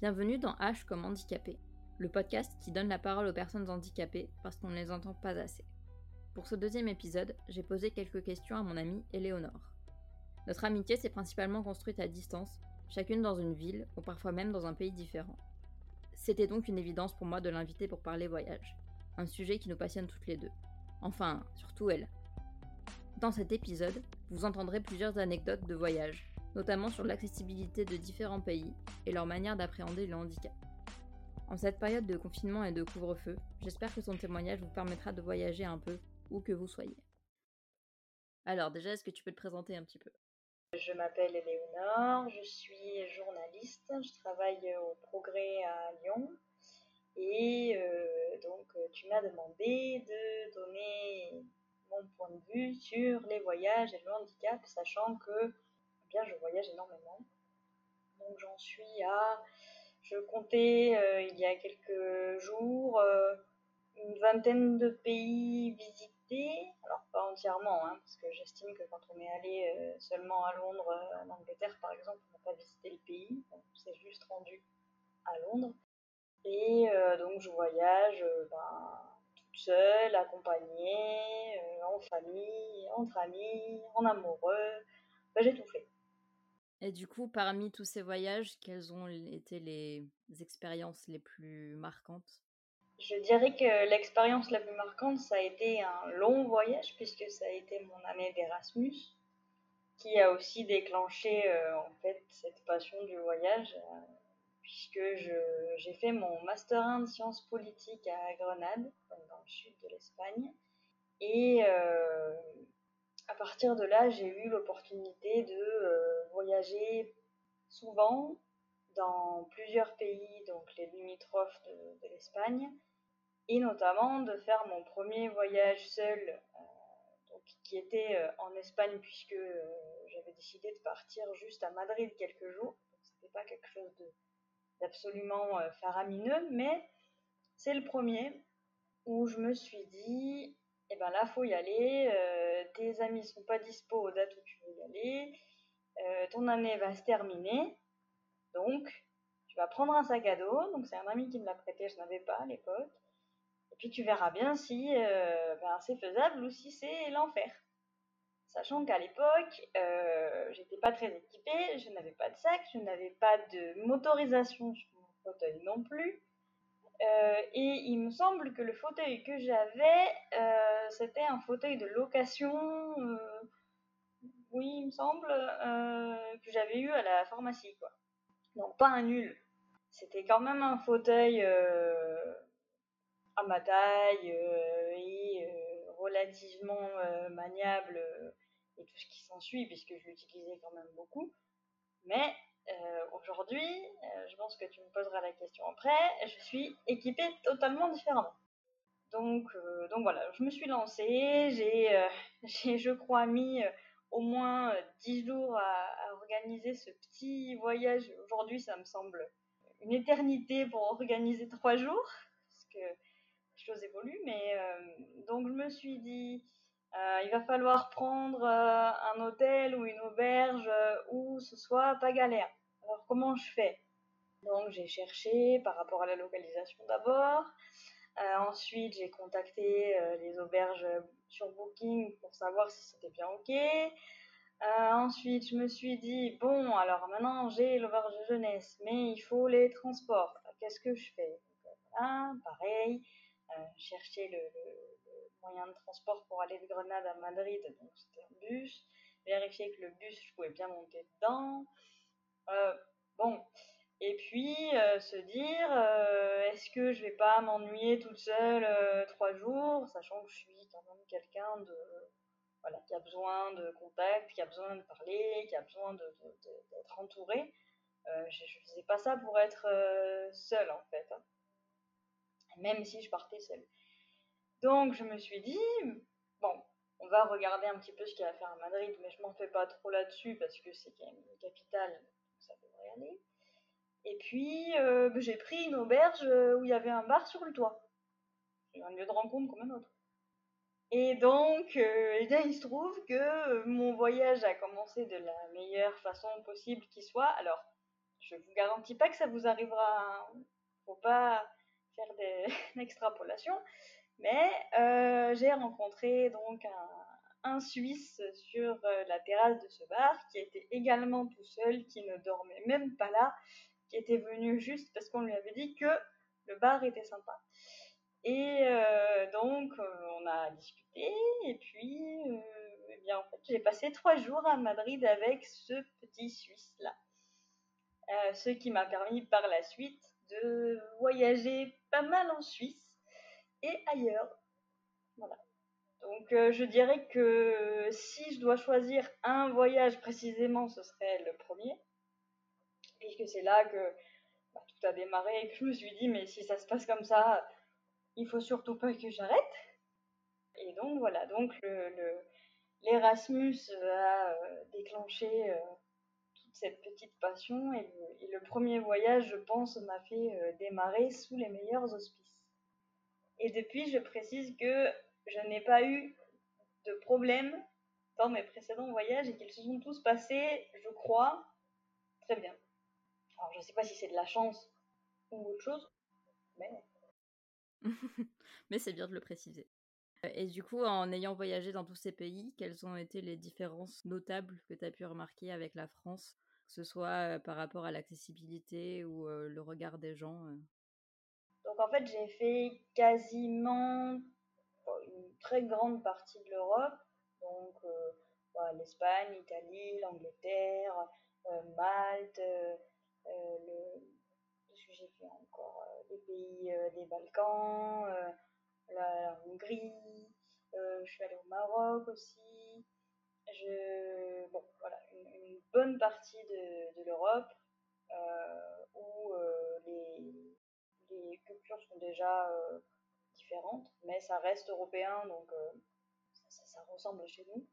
Bienvenue dans H comme handicapé, le podcast qui donne la parole aux personnes handicapées parce qu'on ne les entend pas assez. Pour ce deuxième épisode, j'ai posé quelques questions à mon amie Éléonore. Notre amitié s'est principalement construite à distance, chacune dans une ville ou parfois même dans un pays différent. C'était donc une évidence pour moi de l'inviter pour parler voyage, un sujet qui nous passionne toutes les deux. Enfin, surtout elle. Dans cet épisode, vous entendrez plusieurs anecdotes de voyage, notamment sur l'accessibilité de différents pays et leur manière d'appréhender le handicap. En cette période de confinement et de couvre-feu, j'espère que son témoignage vous permettra de voyager un peu, où que vous soyez. Alors déjà, est-ce que tu peux te présenter un petit peu? Je m'appelle Éléonore, je suis journaliste, je travaille au Progrès à Lyon. Et euh, donc, tu m'as demandé de donner mon point de vue sur les voyages et le handicap, sachant que bien, je voyage énormément. Donc j'en suis à, je comptais euh, il y a quelques jours euh, une vingtaine de pays visités. Alors pas entièrement, hein, parce que j'estime que quand on est allé euh, seulement à Londres, en Angleterre par exemple, on n'a pas visité le pays. On s'est juste rendu à Londres. Et donc je voyage ben, toute seule, accompagnée, en famille, entre amis, en amoureux. Ben, j'ai tout fait. Et du coup, parmi tous ces voyages, quelles ont été les expériences les plus marquantes? Je dirais que l'expérience la plus marquante, ça a été un long voyage, puisque ça a été mon année d'Erasmus, qui a aussi déclenché euh, en fait cette passion du voyage, euh, puisque j'ai fait mon Master 1 de sciences politiques à Grenade, dans le sud de l'Espagne. Et euh, à partir de là, j'ai eu l'opportunité de euh, voyager souvent dans plusieurs pays, donc les limitrophes de, l'Espagne, et notamment de faire mon premier voyage seul, euh, qui était euh, en Espagne puisque j'avais décidé de partir juste à Madrid quelques jours. Donc c'était pas quelque chose d'absolument faramineux, mais c'est le premier où je me suis dit et eh ben là, faut y aller. Euh, tes amis sont pas dispo aux dates où tu veux y aller. Euh, ton année va se terminer. Donc, tu vas prendre un sac à dos. Donc, c'est un ami qui me l'a prêté, je n'avais pas à l'époque. Et puis, tu verras bien si euh, ben, c'est faisable ou si c'est l'enfer. Sachant qu'à l'époque, j'étais pas très équipée, je n'avais pas de sac, je n'avais pas de motorisation sur mon fauteuil non plus. Euh, et il me semble que le fauteuil que j'avais, euh, c'était un fauteuil de location. Euh, oui, il me semble que j'avais eu à la pharmacie, quoi. Donc pas un nul. C'était quand même un fauteuil à ma taille et relativement maniable et tout ce qui s'ensuit puisque je l'utilisais quand même beaucoup. Mais euh, aujourd'hui, euh, je pense que tu me poseras la question après, je suis équipée totalement différemment. Donc, euh, donc voilà, je me suis lancée, j'ai, je crois, mis au moins 10 jours à, organiser ce petit voyage. Aujourd'hui, ça me semble une éternité pour organiser trois jours, parce que les choses évoluent, mais donc je me suis dit, il va falloir prendre un hôtel ou une auberge où ce soit pas galère. Alors comment je fais? Donc j'ai cherché par rapport à la localisation d'abord. Euh, ensuite j'ai contacté euh, les auberges sur Booking pour savoir si c'était bien ok. Euh, ensuite je me suis dit bon alors maintenant j'ai l'auberge de jeunesse mais il faut les transports. Qu'est-ce que je fais? Voilà, pareil. chercher le, moyen de transport pour aller de Grenade à Madrid, donc c'était un bus. Vérifier que le bus je pouvais bien monter dedans. Euh, bon, et puis euh, se dire, euh, est-ce que je vais pas m'ennuyer toute seule trois jours, sachant que je suis quand même quelqu'un de voilà, qui a besoin de contact, qui a besoin de parler, qui a besoin d'être entouré. Je, je faisais pas ça pour être seule en fait, hein. même si je partais seule. Donc je me suis dit, bon, on va regarder un petit peu ce qu'il y a à faire à Madrid, mais je m'en fais pas trop là-dessus parce que c'est quand même une capitale, ça devrait aller. Et puis, euh, j'ai pris une auberge euh, où il y avait un bar sur le toit. C'est un lieu de rencontre comme un autre. Et donc, euh, eh bien, il se trouve que mon voyage a commencé de la meilleure façon possible qui soit. Alors, je je vous garantis pas que ça vous arrivera. Hein. Faut pas faire des extrapolations. Mais euh, j'ai rencontré donc un, Suisse sur euh, la terrasse de ce bar qui était également tout seul, qui ne dormait même pas là, qui était venu juste parce qu'on lui avait dit que le bar était sympa. Et euh, donc on a discuté et puis eh bien en fait j'ai passé trois jours à Madrid avec ce petit Suisse là, ce qui m'a permis par la suite de voyager pas mal en Suisse et ailleurs. Voilà. Donc euh, je dirais que si je dois choisir un voyage précisément, ce serait le premier, puisque c'est là que bah, tout a démarré et que je me suis dit mais si ça se passe comme ça, il faut surtout pas que j'arrête. Et donc voilà, donc l'Erasmus a euh, déclenché euh, toute cette petite passion et le, premier voyage, je pense, m'a fait démarrer sous les meilleurs auspices. Et depuis, je précise que je n'ai pas eu de problème dans mes précédents voyages et qu'ils se sont tous passés, je crois, très bien. Alors, je ne sais pas si c'est de la chance ou autre chose, mais. mais c'est bien de le préciser. Et du coup, en ayant voyagé dans tous ces pays, quelles ont été les différences notables que tu as pu remarquer avec la France, que ce soit euh, par rapport à l'accessibilité ou euh, le regard des gens euh? Donc en fait, j'ai fait quasiment très grande partie de l'Europe, donc euh, bah, l'Espagne, l'Italie, l'Angleterre, euh, Malte, euh, le, fait encore, les pays des Balkans, la, Hongrie, je suis allée au Maroc aussi. Bon, voilà, une, bonne partie de, de l'Europe où les les cultures sont déjà mais ça reste européen, donc euh, ça, ressemble chez nous.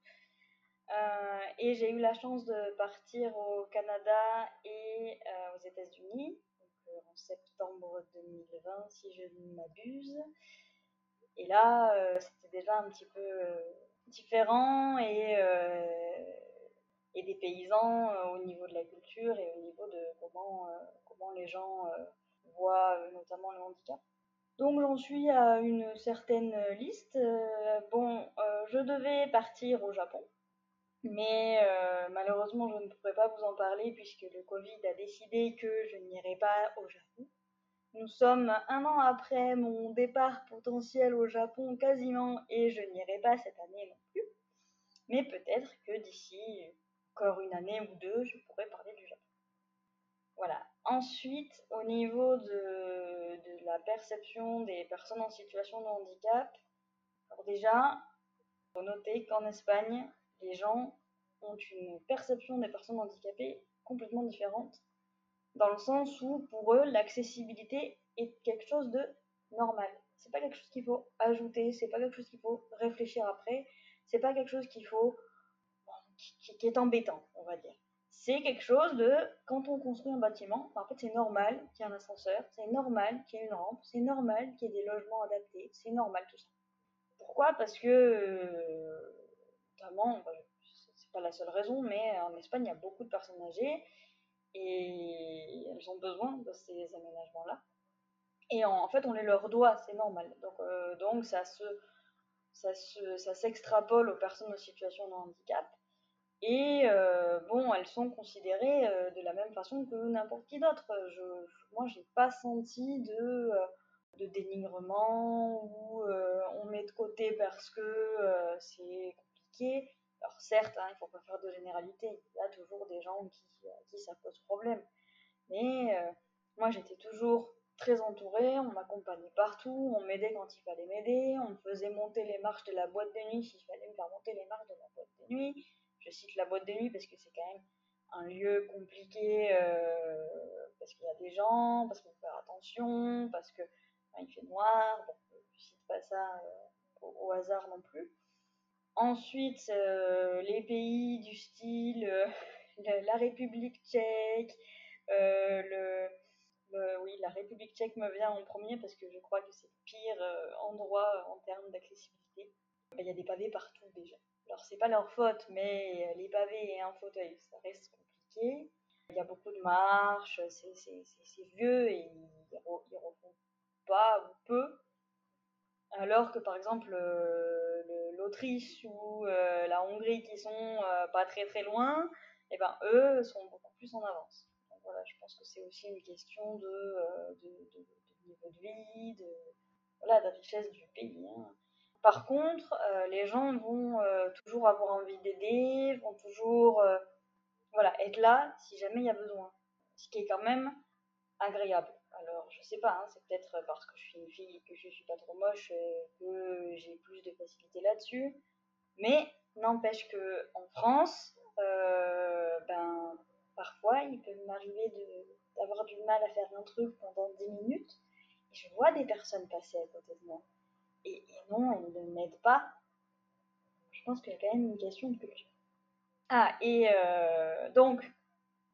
Euh, et j'ai eu la chance de partir au Canada et aux États-Unis en septembre 2020, si je ne m'abuse. Et là, c'était déjà un petit peu différent et, et des paysans au niveau de la culture et au niveau de comment, comment les gens voit euh, notamment le handicap. Donc j'en suis à une certaine liste. Euh, bon, euh, je devais partir au Japon, mais malheureusement je ne pourrais pas vous en parler puisque le Covid a décidé que je n'irai pas au Japon. Nous sommes un an après mon départ potentiel au Japon quasiment et je n'irai pas cette année non plus. Mais peut-être que d'ici encore une année ou deux, je pourrais parler du Japon. Voilà. Ensuite, au niveau de, la perception des personnes en situation de handicap, alors déjà, il faut noter qu'en Espagne, les gens ont une perception des personnes handicapées complètement différente, dans le sens où pour eux, l'accessibilité est quelque chose de normal. C'est pas quelque chose qu'il faut ajouter, c'est pas quelque chose qu'il faut réfléchir après, c'est pas quelque chose qu'il faut qui est embêtant, on va dire c'est quelque chose de, quand on construit un bâtiment, en fait c'est normal qu'il y ait un ascenseur, c'est normal qu'il y ait une rampe, c'est normal qu'il y ait des logements adaptés, c'est normal tout ça. Pourquoi? Parce que, euh, notamment, bah, c'est pas la seule raison, mais en Espagne il y a beaucoup de personnes âgées et elles ont besoin de ces aménagements-là. Et en, fait on les leur doit, c'est normal. Donc, euh, donc ça se ça s'extrapole aux personnes en situation de handicap. Et euh, bon, elles sont considérées euh, de la même façon que n'importe qui d'autre. Je, moi, j'ai pas senti de, euh, dénigrement ou on met de côté parce que c'est compliqué. Alors certes, hein, il ne faut pas faire de généralité. Il y a toujours des gens qui, qui ça pose problème. Mais moi, j'étais toujours très entourée, on m'accompagnait partout, on m'aidait quand il fallait m'aider, on me faisait monter les marches de la boîte de nuit s'il fallait me faire monter les marches de la boîte de nuit je cite la boîte de nuit parce que c'est quand même un lieu compliqué euh, parce qu'il y a des gens, parce qu'il faut faire attention, parce que il fait noir. Bon, je cite pas ça euh, au, hasard non plus. Ensuite, euh, les pays du style la, République tchèque, oui, la République tchèque me vient en premier parce que je crois que c'est le pire endroit en termes d'accessibilité. Il y a des pavés partout déjà. Alors, c'est pas leur faute, mais les pavés et un fauteuil, ça reste compliqué. Il y a beaucoup de marches, c'est vieux et ils ne refont pas ou peu. Alors que par exemple l'Autriche ou la Hongrie qui sont pas très très loin, eh ben eux sont beaucoup plus en avance. Voilà, je pense que c'est aussi une question de, de, niveau de vie, de, voilà, de richesse du pays. Hein. Par contre, euh, les gens vont euh, toujours avoir envie d'aider, vont toujours euh, voilà, être là si jamais il y a besoin. Ce qui est quand même agréable. Alors, je sais pas, hein, c'est peut-être parce que je suis une fille et que je suis pas trop moche que j'ai plus de facilité là-dessus. Mais n'empêche que en France, ben, parfois, il peut m'arriver d'avoir du mal à faire un truc pendant 10 minutes je vois des personnes passer à côté de moi. Et, non, elles ne m'aident pas. Je pense qu'il y a quand même une question de culture. Ah, et euh, donc,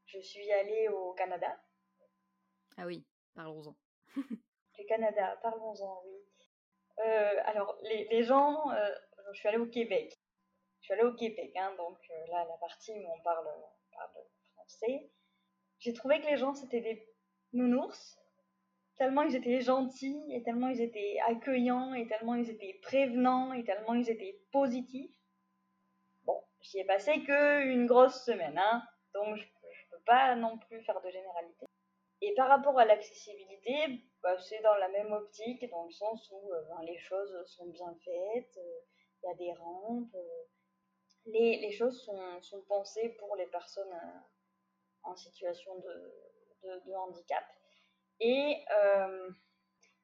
je suis allée au Canada. Ah oui, parlons-en. le Canada, parlons-en, oui. Euh, alors, les, gens, euh, je suis allée au Québec. Je suis allée au Québec, hein, donc là, la partie où on parle, on parle français. J'ai trouvé que les gens, c'était des nounours tellement ils étaient gentils et tellement ils étaient accueillants et tellement ils étaient prévenants et tellement ils étaient positifs. Bon, j'y ai passé que une grosse semaine, hein, donc je, ne peux pas non plus faire de généralité. Et par rapport à l'accessibilité, bah, c'est dans la même optique, dans le sens où euh, ben, les choses sont bien faites, euh, il y a des rampes, euh, les, choses sont, pensées pour les personnes en situation de handicap. Et euh,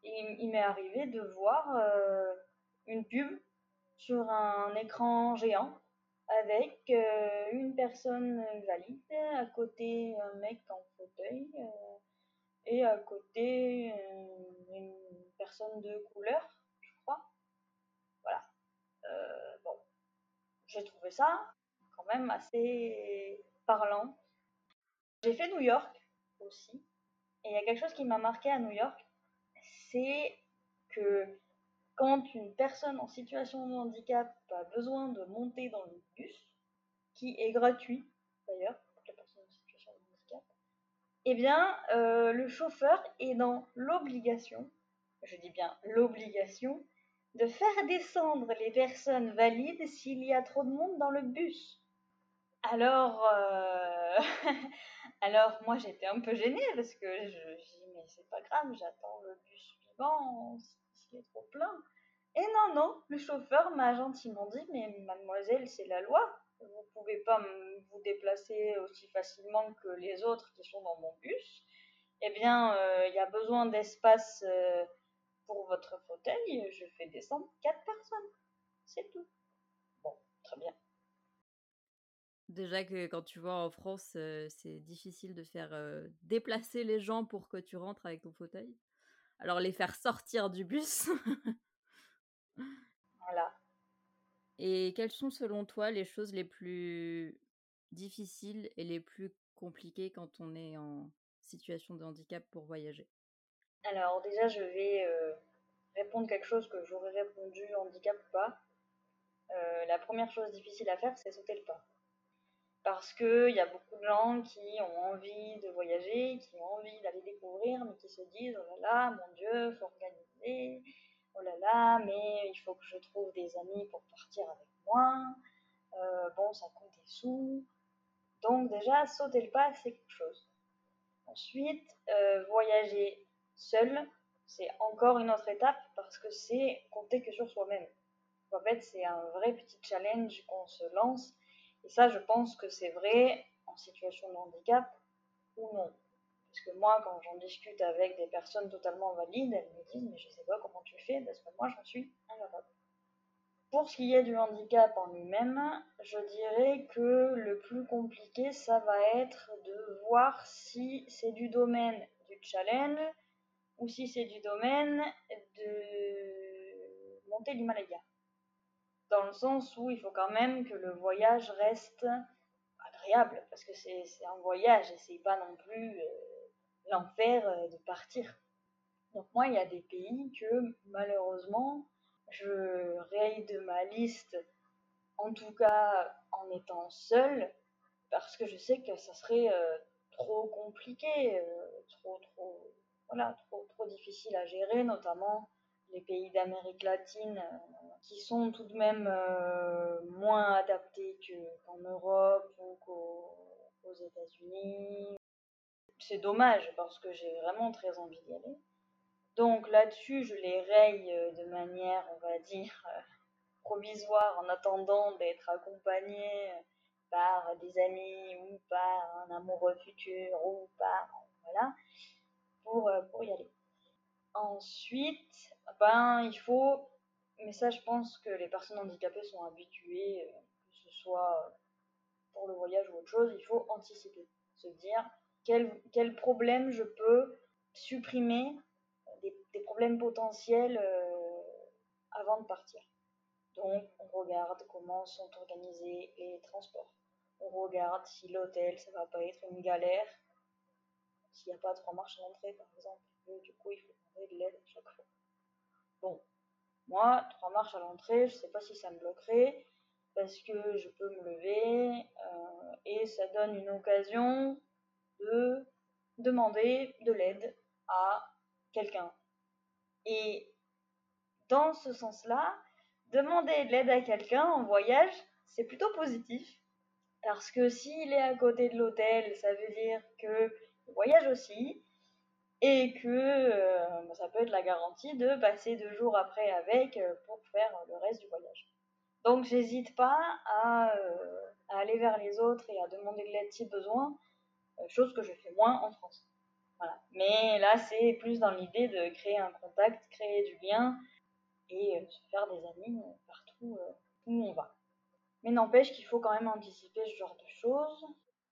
il, m'est arrivé de voir euh, une pub sur un écran géant avec euh, une personne valide, à côté un mec en fauteuil et à côté une personne de couleur, je crois. Voilà. bon, j'ai trouvé ça quand même assez parlant. J'ai fait New York aussi. Et il y a quelque chose qui m'a marqué à New York, c'est que quand une personne en situation de handicap a besoin de monter dans le bus, qui est gratuit d'ailleurs pour les personnes en situation de handicap, eh bien euh, le chauffeur est dans l'obligation, je dis bien l'obligation, de faire descendre les personnes valides s'il y a trop de monde dans le bus. Alors, euh, Alors moi j'étais un peu gênée parce que je, dis mais c'est pas grave, j'attends le bus suivant s'il est trop plein. Et non, non, le chauffeur m'a gentiment dit mais mademoiselle c'est la loi, vous pouvez pas vous déplacer aussi facilement que les autres qui sont dans mon bus. Eh bien euh, il y a besoin d'espace euh, pour votre fauteuil, je fais descendre quatre personnes. C'est tout. Bon, très bien. Déjà que quand tu vois en France, c'est difficile de faire déplacer les gens pour que tu rentres avec ton fauteuil. Alors les faire sortir du bus. voilà. Et quelles sont selon toi les choses les plus difficiles et les plus compliquées quand on est en situation de handicap pour voyager? Alors déjà je vais répondre quelque chose que j'aurais répondu handicap ou pas. la première chose difficile à faire c'est sauter le pas parce qu'il y a beaucoup de gens qui ont envie de voyager, qui ont envie d'aller découvrir, mais qui se disent oh là là, mon Dieu, faut organiser, oh là là, mais il faut que je trouve des amis pour partir avec moi, euh, bon, ça coûte des sous. Donc déjà, sauter le pas, c'est quelque chose. Ensuite, euh, voyager seul, c'est encore une autre étape parce que c'est compter que sur soi-même. En fait, c'est un vrai petit challenge qu'on se lance et ça, je pense que c'est vrai en situation de handicap ou non. Parce que moi, quand j'en discute avec des personnes totalement valides, elles me disent Mais je sais pas comment tu fais, parce que moi, j'en suis incapable. Pour ce qui est du handicap en lui-même, je dirais que le plus compliqué, ça va être de voir si c'est du domaine du challenge ou si c'est du domaine de monter l'Himalaya dans le sens où il faut quand même que le voyage reste agréable, parce que c'est un voyage et c'est pas non plus euh, l'enfer euh, de partir. Donc moi, il y a des pays que malheureusement, je raye de ma liste, en tout cas en étant seule, parce que je sais que ça serait euh, trop compliqué, trop trop voilà, trop, trop difficile à gérer, notamment les pays d'Amérique latine qui sont tout de même moins adaptés qu'en Europe ou qu'aux États-Unis. C'est dommage parce que j'ai vraiment très envie d'y aller. Donc là-dessus, je les raye euh, de manière, on va dire, euh, provisoire en attendant d'être accompagné par des amis ou par un amoureux futur ou par voilà pour, euh, pour y aller. Ensuite, ben il faut, mais ça je pense que les personnes handicapées sont habituées, que ce soit pour le voyage ou autre chose, il faut anticiper, se dire quel, quel problème je peux supprimer des, problèmes potentiels euh, avant de partir. Donc, on regarde comment sont organisés les transports. On regarde si l'hôtel, ça va pas être une galère. S'il n'y a pas trois marches à l'entrée, par exemple. du coup, il faut demander de l'aide chaque fois. Bon, moi, trois marches à l'entrée, je sais pas si ça me bloquerait parce que je peux me lever euh, et ça donne une occasion de demander de l'aide à quelqu'un. Et dans ce sens-là, demander de l'aide à quelqu'un en voyage, c'est plutôt positif. Parce que s'il est à côté de l'hôtel, ça veut dire que voyage aussi. Et que euh, ça peut être la garantie de passer deux jours après avec euh, pour faire le reste du voyage. Donc j'hésite pas à, euh, à, aller vers les autres et à demander de l'aide si besoin, chose que je fais moins en France. Mais là, c'est plus dans l'idée de créer un contact, créer du lien et se faire des amis partout où on va. Mais n'empêche qu'il faut quand même anticiper ce genre de choses.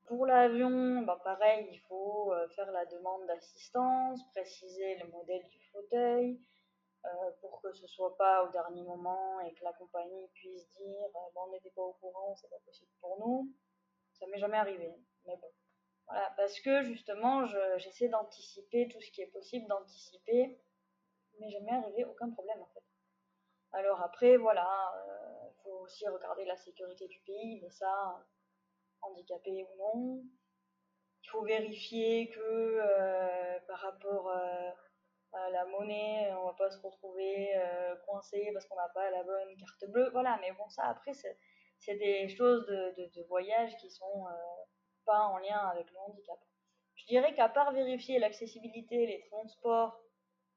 Pour l'avion, bah pareil, il faut faire la demande d'assistance, préciser le modèle du fauteuil, pour que ce soit pas au dernier moment et que la compagnie puisse dire on n'était pas au courant, c'est pas possible pour nous. Ça m'est jamais arrivé, mais bon. Voilà, parce que justement, j'essaie d'anticiper tout ce qui est possible d'anticiper, mais jamais arrivé aucun problème en fait. Alors après, voilà, il euh, faut aussi regarder la sécurité du pays, mais ça, handicapé ou non. Il faut vérifier que euh, par rapport euh, à la monnaie, on va pas se retrouver coincé parce qu'on n'a pas la bonne carte bleue. Voilà, mais bon, ça après, c'est des choses de, voyage qui sont pas en lien avec le handicap. Je dirais qu'à part vérifier l'accessibilité, les transports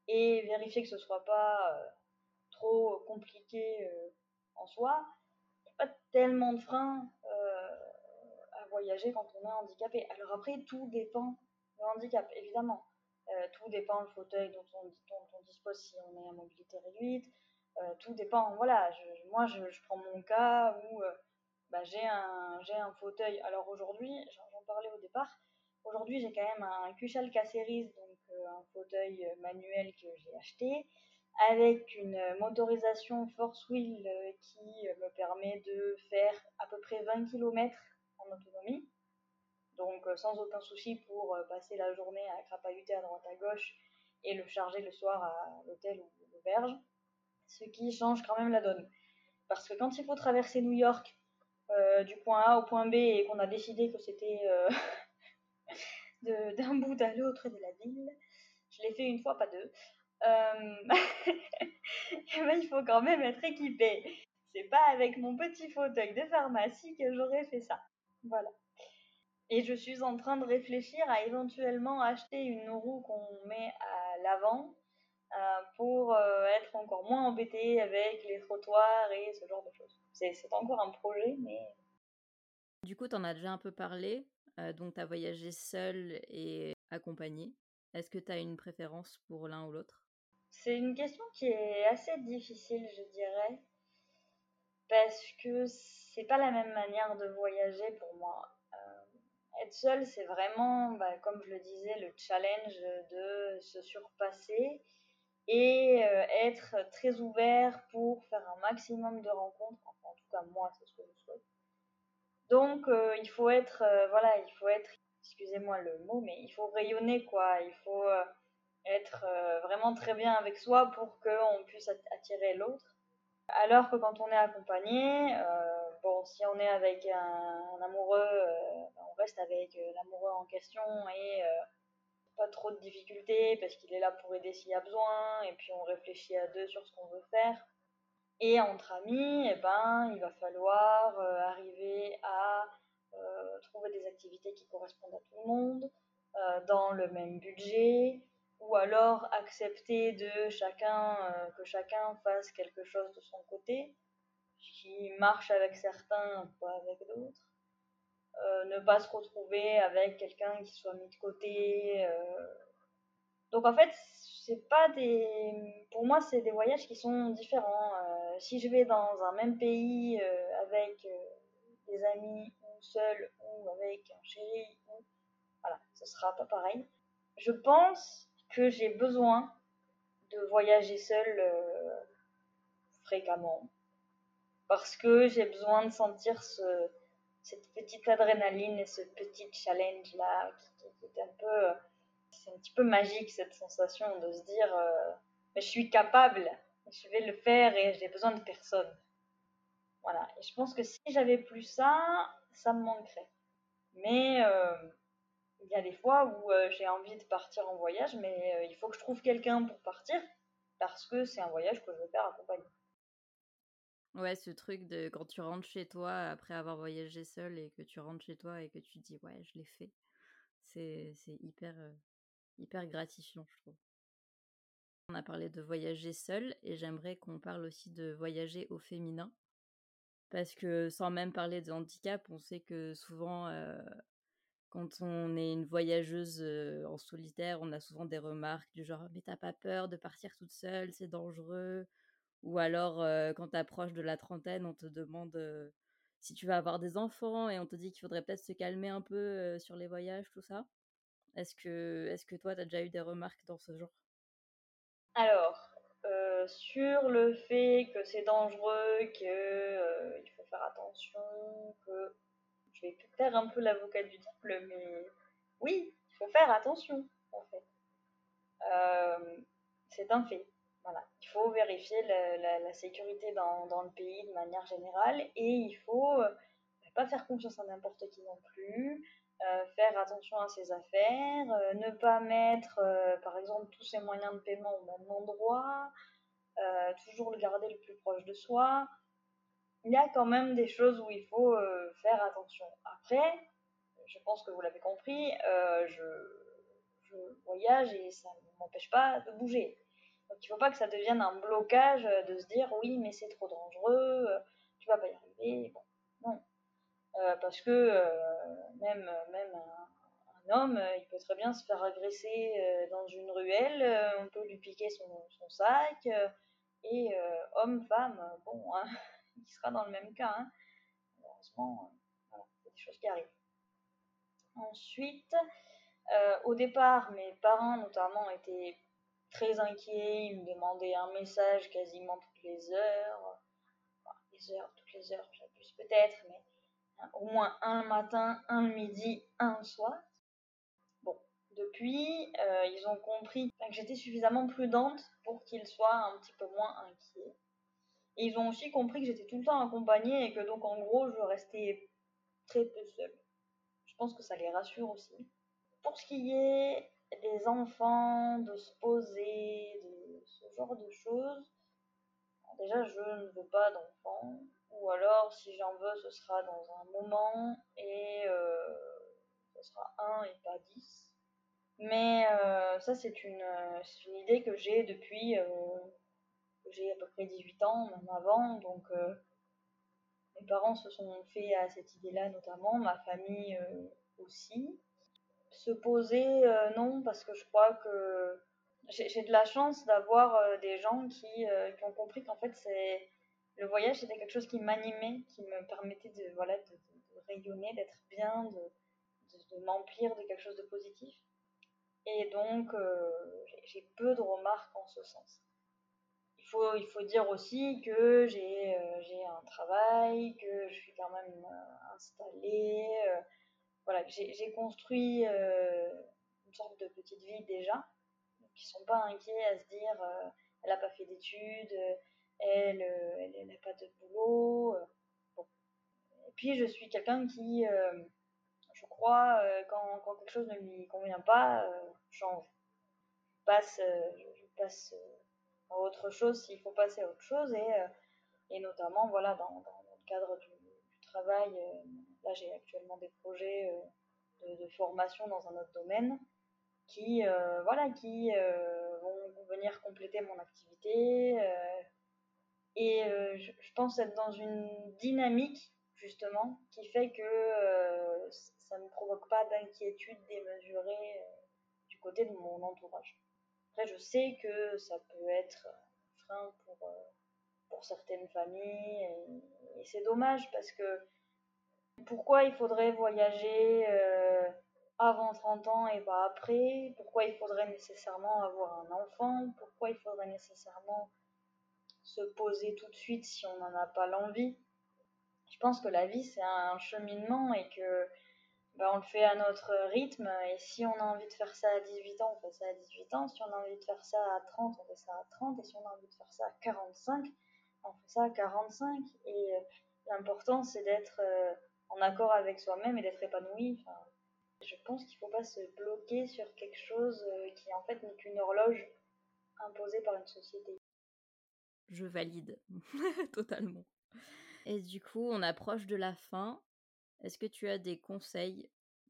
et vérifier que ce soit pas euh, trop compliqué euh, en soi, il n'y a pas tellement de freins euh, voyager quand on est handicapé. Alors après, tout dépend du handicap, évidemment. tout dépend du fauteuil dont on, dispose si on est à mobilité réduite. tout dépend, voilà, moi je, prends mon cas où bah, j'ai un, fauteuil. Alors aujourd'hui, j'en parlais au départ, aujourd'hui j'ai quand même un Cushal Caceres, donc euh, un fauteuil euh, manuel que j'ai acheté, avec une motorisation force wheel euh, qui me permet de faire à peu près 20 km autonomie. Donc sans aucun souci pour passer la journée à crapahuter à droite à gauche et le charger le soir à l'hôtel ou l'auberge. Ce qui change quand même la donne. Parce que quand il faut traverser New York euh, du point A au point B et qu'on a décidé que c'était euh, d'un bout à l'autre de la ville, je l'ai fait une fois, pas deux. Euh, ben, il faut quand même être équipé. C'est pas avec mon petit fauteuil de pharmacie que j'aurais fait ça. Voilà. Et je suis en train de réfléchir à éventuellement acheter une roue qu'on met à l'avant pour être encore moins embêté avec les trottoirs et ce genre de choses. C'est encore un projet, mais... Du coup, tu en as déjà un peu parlé, donc tu as voyagé seul et accompagné. Est-ce que tu as une préférence pour l'un ou l'autre? C'est une question qui est assez difficile, je dirais, parce que c'est pas la même manière de voyager pour moi. être seul, c'est vraiment, bah, comme je le disais, le challenge de se surpasser et euh, être très ouvert pour faire un maximum de rencontres. en tout cas, moi, c'est ce que je souhaite. Donc, euh, il faut être, euh, voilà, il faut être, excusez-moi le mot, mais il faut rayonner, quoi. Il faut être vraiment très bien avec soi pour qu'on puisse attirer l'autre. Alors que quand on est accompagné, bon, si on est avec un, amoureux, on reste avec l'amoureux en question et pas trop de difficultés parce qu'il est là pour aider s'il y a besoin et puis on réfléchit à deux sur ce qu'on veut faire. Et entre amis, eh ben, il va falloir euh, arriver à euh, trouver des activités qui correspondent à tout le monde, euh, dans le même budget, ou alors accepter de chacun que chacun fasse quelque chose de son côté, qui marche avec certains, pas avec d'autres. ne pas se retrouver avec quelqu'un qui soit mis de côté. Donc en fait, c'est pas des. Pour moi, c'est des voyages qui sont différents si je vais dans un même pays euh, avec euh, des amis ou seul ou avec un chéri, ou... voilà, ce sera pas pareil. Je pense que j'ai besoin de voyager seul euh, fréquemment parce que j'ai besoin de sentir ce, cette petite adrénaline et ce petit challenge là qui, est un peu c'est un petit peu magique cette sensation de se dire mais je suis capable je vais le faire et j'ai besoin de personne. Voilà. Et je pense que si j'avais plus ça, ça me manquerait. Mais euh, il y a des fois où euh, j'ai envie de partir en voyage, mais euh, il faut que je trouve quelqu'un pour partir parce que c'est un voyage que je veux faire accompagné. Ouais, ce truc de quand tu rentres chez toi après avoir voyagé seul et que tu rentres chez toi et que tu dis ouais, je l'ai fait. C'est hyper, hyper gratifiant, je trouve. On a parlé de voyager seul et j'aimerais qu'on parle aussi de voyager au féminin. Parce que sans même parler de handicap, on sait que souvent, euh, quand on est une voyageuse en solitaire, on a souvent des remarques du genre Mais t'as pas peur de partir toute seule, c'est dangereux? Ou alors, quand t'approches de la trentaine, on te demande si tu vas avoir des enfants et on te dit qu'il faudrait peut-être se calmer un peu sur les voyages, tout ça. Est-ce que, que toi, t'as déjà eu des remarques dans ce genre? Alors, sur le fait que c'est dangereux, qu'il faut faire attention, que je vais faire un peu l'avocat du diable, mais oui, il faut faire attention, en fait. Euh, c'est un fait. Voilà. Il faut vérifier la, sécurité dans, le pays de manière générale et il faut pas faire confiance à n'importe qui non plus. Euh, faire attention à ses affaires, euh, ne pas mettre euh, par exemple tous ses moyens de paiement au même endroit, toujours le garder le plus proche de soi. Il y a quand même des choses où il faut faire attention. Après, je pense que vous l'avez compris, je, voyage et ça ne m'empêche pas de bouger. Donc il ne faut pas que ça devienne un blocage de se dire oui mais c'est trop dangereux, tu vas pas y arriver. Non. Euh, parce que euh, même, un, homme, euh, il peut très bien se faire agresser dans une ruelle, on peut lui piquer son, son sac, et homme, femme, bon, hein, il sera dans le même cas. Hein. Malheureusement, voilà, c'est des choses qui arrivent. Ensuite, au départ, mes parents notamment étaient très inquiets, ils me demandaient un message quasiment toutes les heures, enfin, les heures, toutes les heures, peut-être, mais au moins un matin, un midi, un soir. Bon, depuis, euh, ils ont compris que j'étais suffisamment prudente pour qu'ils soient un petit peu moins inquiets. Ils ont aussi compris que j'étais tout le temps accompagnée et que donc en gros, je restais très peu seule. Je pense que ça les rassure aussi. Pour ce qui est des enfants, de se poser, de ce genre de choses, déjà je ne veux pas d'enfants ou alors si j'en veux ce sera dans un moment et euh, ce sera un et pas 10 mais euh, ça c'est une, une, idée que j'ai depuis euh, j'ai à peu près 18 ans même avant donc mes parents se sont fait à cette idée là notamment ma famille aussi se poser non parce que je crois que j'ai de la chance d'avoir des gens qui, qui ont compris qu'en fait c'est le voyage c'était quelque chose qui m'animait, qui me permettait de, voilà, de, rayonner, d'être bien, de, de, m'emplir de quelque chose de positif. Et donc, euh, j'ai peu de remarques en ce sens. Faut, il faut dire aussi que j'ai euh, un travail, que je suis quand même euh, installée, voilà, j'ai construit une sorte de petite vie déjà, qui sont pas inquiets à se dire elle n'a pas fait d'études, elle, elle n'a pas de boulot. Et puis je suis quelqu'un qui, je crois, quand, quand, quelque chose ne lui convient pas, change. Je je passe autre chose s'il faut passer à autre chose et, et notamment voilà dans, dans, le cadre du, du travail là j'ai actuellement des projets de, formation dans un autre domaine qui, euh, voilà, qui euh, vont venir compléter mon activité. Euh, et je, pense être dans une dynamique, justement, qui fait que ça ne provoque pas d'inquiétude démesurée du côté de mon entourage. Après, je sais que ça peut être un frein pour, pour certaines familles, et c'est dommage parce que pourquoi il faudrait voyager euh, avant 30 ans et pas après? Pourquoi il faudrait nécessairement avoir un enfant? Pourquoi il faudrait nécessairement se poser tout de suite si on n'en a pas l'envie? Je pense que la vie c'est un cheminement et que ben, on le fait à notre rythme et si on a envie de faire ça à 18 ans, on fait ça à 18 ans, si on a envie de faire ça à 30, on fait ça à 30 et si on a envie de faire ça à 45, on fait ça à 45 et euh, l'important c'est d'être euh, en accord avec soi-même et d'être épanoui. Je pense qu'il ne faut pas se bloquer sur quelque chose euh, qui en fait n'est qu'une horloge imposée par une société. Je valide totalement. Et du coup, on approche de la fin. Est-ce que tu as des conseils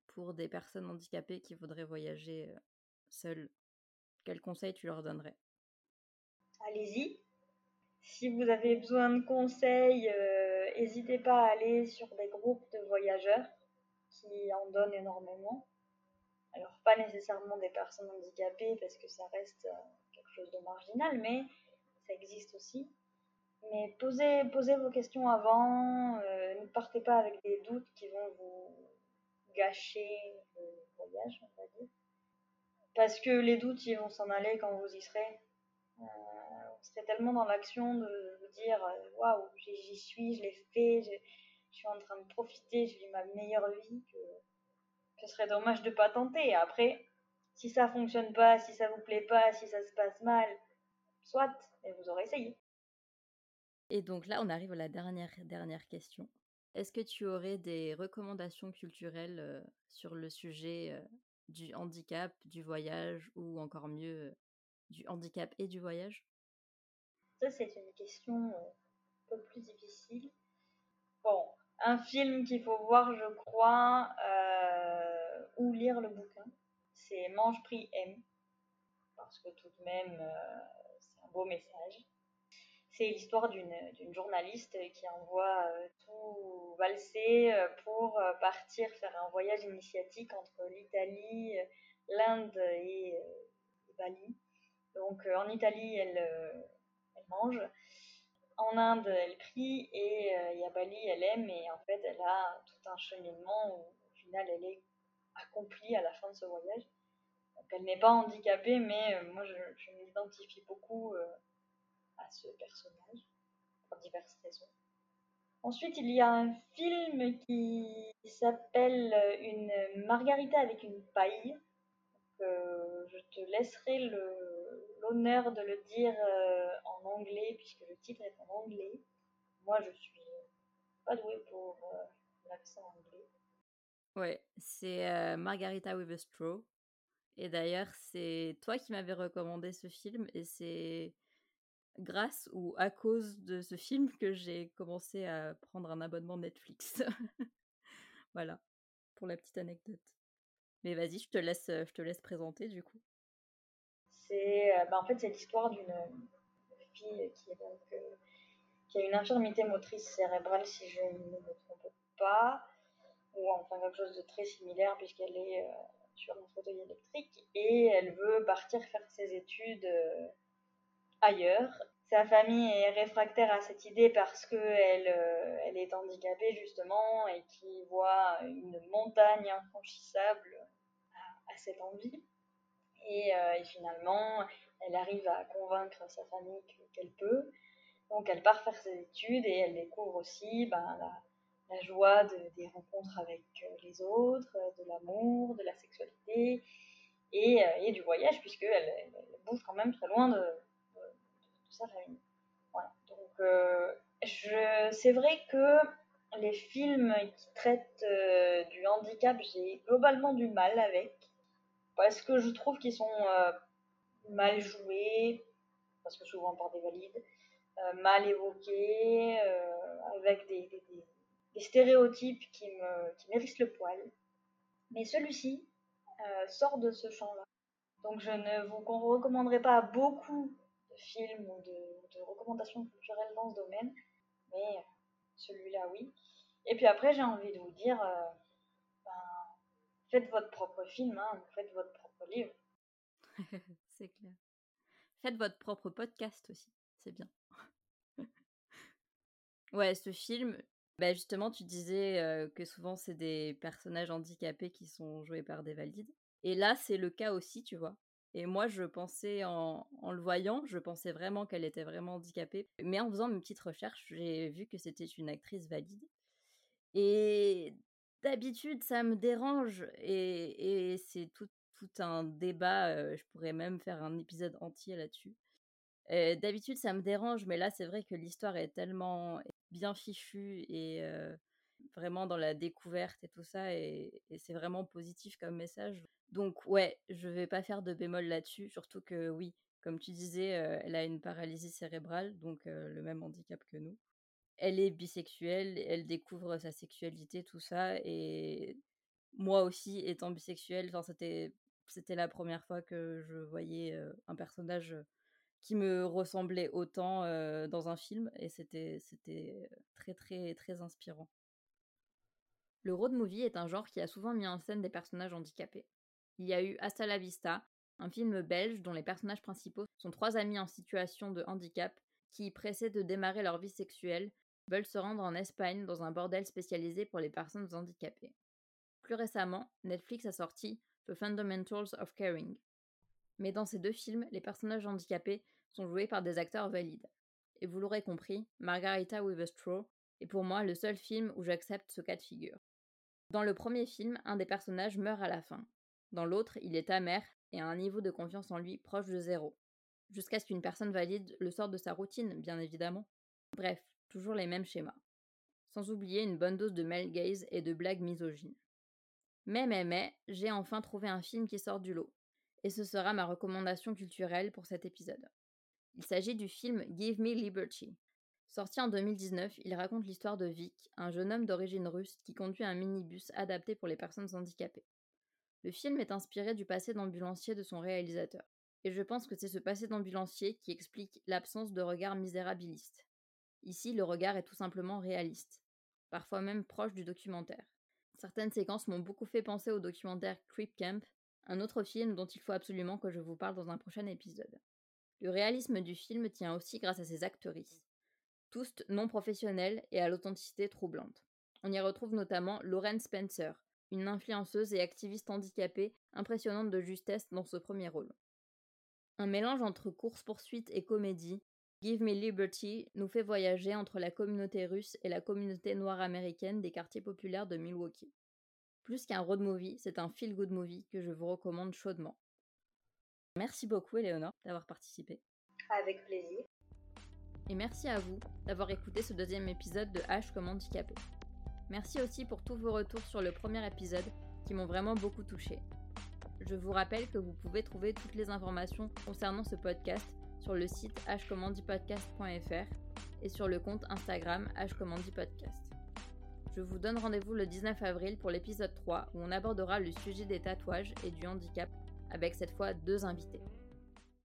pour des personnes handicapées qui voudraient voyager seules? Quels conseils tu leur donnerais? Allez-y. Si vous avez besoin de conseils, n'hésitez pas à aller sur des groupes de voyageurs qui en donnent énormément. Alors pas nécessairement des personnes handicapées parce que ça reste quelque chose de marginal, mais ça existe aussi. Mais posez, posez vos questions avant, euh, ne partez pas avec des doutes qui vont vous gâcher le voyage, on va dire. Parce que les doutes, ils vont s'en aller quand vous y serez. Euh, on serait tellement dans l'action de vous dire euh, waouh, j'y suis, je l'ai fait, je, suis en train de profiter, je vis ma meilleure vie que ce serait dommage de pas tenter. Après, si ça fonctionne pas, si ça vous plaît pas, si ça se passe mal, soit, mais vous aurez essayé. Et donc là, on arrive à la dernière, dernière question. Est-ce que tu aurais des recommandations culturelles sur le sujet du handicap, du voyage ou encore mieux du handicap et du voyage? Ça, c'est une question un peu plus difficile. Bon, un film qu'il faut voir, je crois, ou lire le bouquin, c'est Mange, Prix, M. Parce que tout de même, c'est un beau message. C'est l'histoire d'une journaliste qui envoie tout valser pour partir faire un voyage initiatique entre l'Italie, l'Inde et Bali. Donc euh, en Italie, elle, euh, elle mange. En Inde, elle prie et euh, à Bali, elle aime et en fait, elle a tout un cheminement où au final, elle est accomplie à la fin de ce voyage. Donc elle n'est pas handicapée, mais moi, je m'identifie beaucoup à ce personnage pour diverses raisons. Ensuite, il y a un film qui s'appelle Une margarita avec une paille. je te laisserai l'honneur de le dire euh, en anglais, puisque le titre est en anglais. Moi, je suis pas douée pour euh, l'accent anglais. Ouais, c'est euh, Margarita with a Straw. Et d'ailleurs, c'est toi qui m'avais recommandé ce film, et c'est grâce ou à cause de ce film que j'ai commencé à prendre un abonnement Netflix. voilà, pour la petite anecdote. Mais vas-y, je te laisse, laisse présenter du coup. C'est euh, bah, en fait c'est l'histoire d'une fille qui, euh, a une infirmité motrice cérébrale si je ne me trompe pas, ou enfin quelque chose de très similaire puisqu'elle est euh, sur un fauteuil électrique et elle veut partir faire ses études ailleurs. Sa famille est réfractaire à cette idée parce qu'elle elle est handicapée justement et qui voit une montagne infranchissable à cette envie. Euh, et, finalement, elle arrive à convaincre sa famille qu'elle peut. Donc elle part faire ses études et elle découvre aussi ben, la, joie des rencontres avec euh, les autres, de l'amour, de la sexualité et, euh, du voyage, puisqu'elle elle, bouge quand même très loin de, Donc euh, c'est vrai que les films qui traitent euh, du handicap, j'ai globalement du mal avec. Parce que je trouve qu'ils sont euh, mal joués, parce que souvent par des valides, mal évoqués, avec des, stéréotypes qui me, le poil. Mais celui-ci sort de ce champ-là. Donc je ne vous recommanderai pas beaucoup films ou de, recommandations culturelles dans ce domaine, mais celui-là oui. Et puis après j'ai envie de vous dire, euh, ben, faites votre propre film, hein, faites votre propre livre. c'est clair. Faites votre propre podcast aussi, c'est bien. ouais, ce film, bah justement, tu disais euh, que souvent c'est des personnages handicapés qui sont joués par des valides. Et là, c'est le cas aussi, tu vois. Et moi, je pensais, en, le voyant, je pensais vraiment qu'elle était vraiment handicapée. Mais en faisant mes petites recherches, j'ai vu que c'était une actrice valide. Et d'habitude, ça me dérange. Et, c'est tout, un débat. je pourrais même faire un épisode entier là-dessus. d'habitude, ça me dérange. Mais là, c'est vrai que l'histoire est tellement bien fichue et vraiment dans la découverte et tout ça. et c'est vraiment positif comme message. Donc ouais, je vais pas faire de bémol là-dessus, surtout que oui, comme tu disais, elle a une paralysie cérébrale, donc le même handicap que nous. Elle est bisexuelle, elle découvre sa sexualité, tout ça, et moi aussi, étant bisexuelle, c'était la première fois que je voyais un personnage qui me ressemblait autant dans un film, et c'était c'était très très très inspirant. Le road movie est un genre qui a souvent mis en scène des personnages handicapés. Il y a eu Hasta la Vista, un film belge dont les personnages principaux sont trois amis en situation de handicap qui, pressés de démarrer leur vie sexuelle, veulent se rendre en Espagne dans un bordel spécialisé pour les personnes handicapées. Plus récemment, Netflix a sorti The Fundamentals of Caring. Mais dans ces deux films, les personnages handicapés sont joués par des acteurs valides. Et vous l'aurez compris, Margarita with a Straw est pour moi le seul film où j'accepte ce cas de figure. Dans le premier film, un des personnages meurt à la fin, dans l'autre, il est amer et a un niveau de confiance en lui proche de zéro. Jusqu'à ce qu'une personne valide le sorte de sa routine, bien évidemment. Bref, toujours les mêmes schémas. Sans oublier une bonne dose de male gaze et de blagues misogynes. Mais, mais, mais, j'ai enfin trouvé un film qui sort du lot. Et ce sera ma recommandation culturelle pour cet épisode. Il s'agit du film Give Me Liberty. Sorti en 2019, il raconte l'histoire de Vic, un jeune homme d'origine russe qui conduit un minibus adapté pour les personnes handicapées. Le film est inspiré du passé d'ambulancier de son réalisateur. Et je pense que c'est ce passé d'ambulancier qui explique l'absence de regard misérabiliste. Ici, le regard est tout simplement réaliste, parfois même proche du documentaire. Certaines séquences m'ont beaucoup fait penser au documentaire Creep Camp, un autre film dont il faut absolument que je vous parle dans un prochain épisode. Le réalisme du film tient aussi grâce à ses actrices, tous non professionnelles et à l'authenticité troublante. On y retrouve notamment Lauren Spencer, une influenceuse et activiste handicapée impressionnante de justesse dans ce premier rôle. Un mélange entre course-poursuite et comédie, Give Me Liberty nous fait voyager entre la communauté russe et la communauté noire américaine des quartiers populaires de Milwaukee. Plus qu'un road movie, c'est un feel-good movie que je vous recommande chaudement. Merci beaucoup, Eleonore, d'avoir participé. Avec plaisir. Et merci à vous d'avoir écouté ce deuxième épisode de H comme handicapé. Merci aussi pour tous vos retours sur le premier épisode qui m'ont vraiment beaucoup touché. Je vous rappelle que vous pouvez trouver toutes les informations concernant ce podcast sur le site hcommandipodcast.fr et sur le compte Instagram hcommandipodcast. Je vous donne rendez-vous le 19 avril pour l'épisode 3 où on abordera le sujet des tatouages et du handicap avec cette fois deux invités.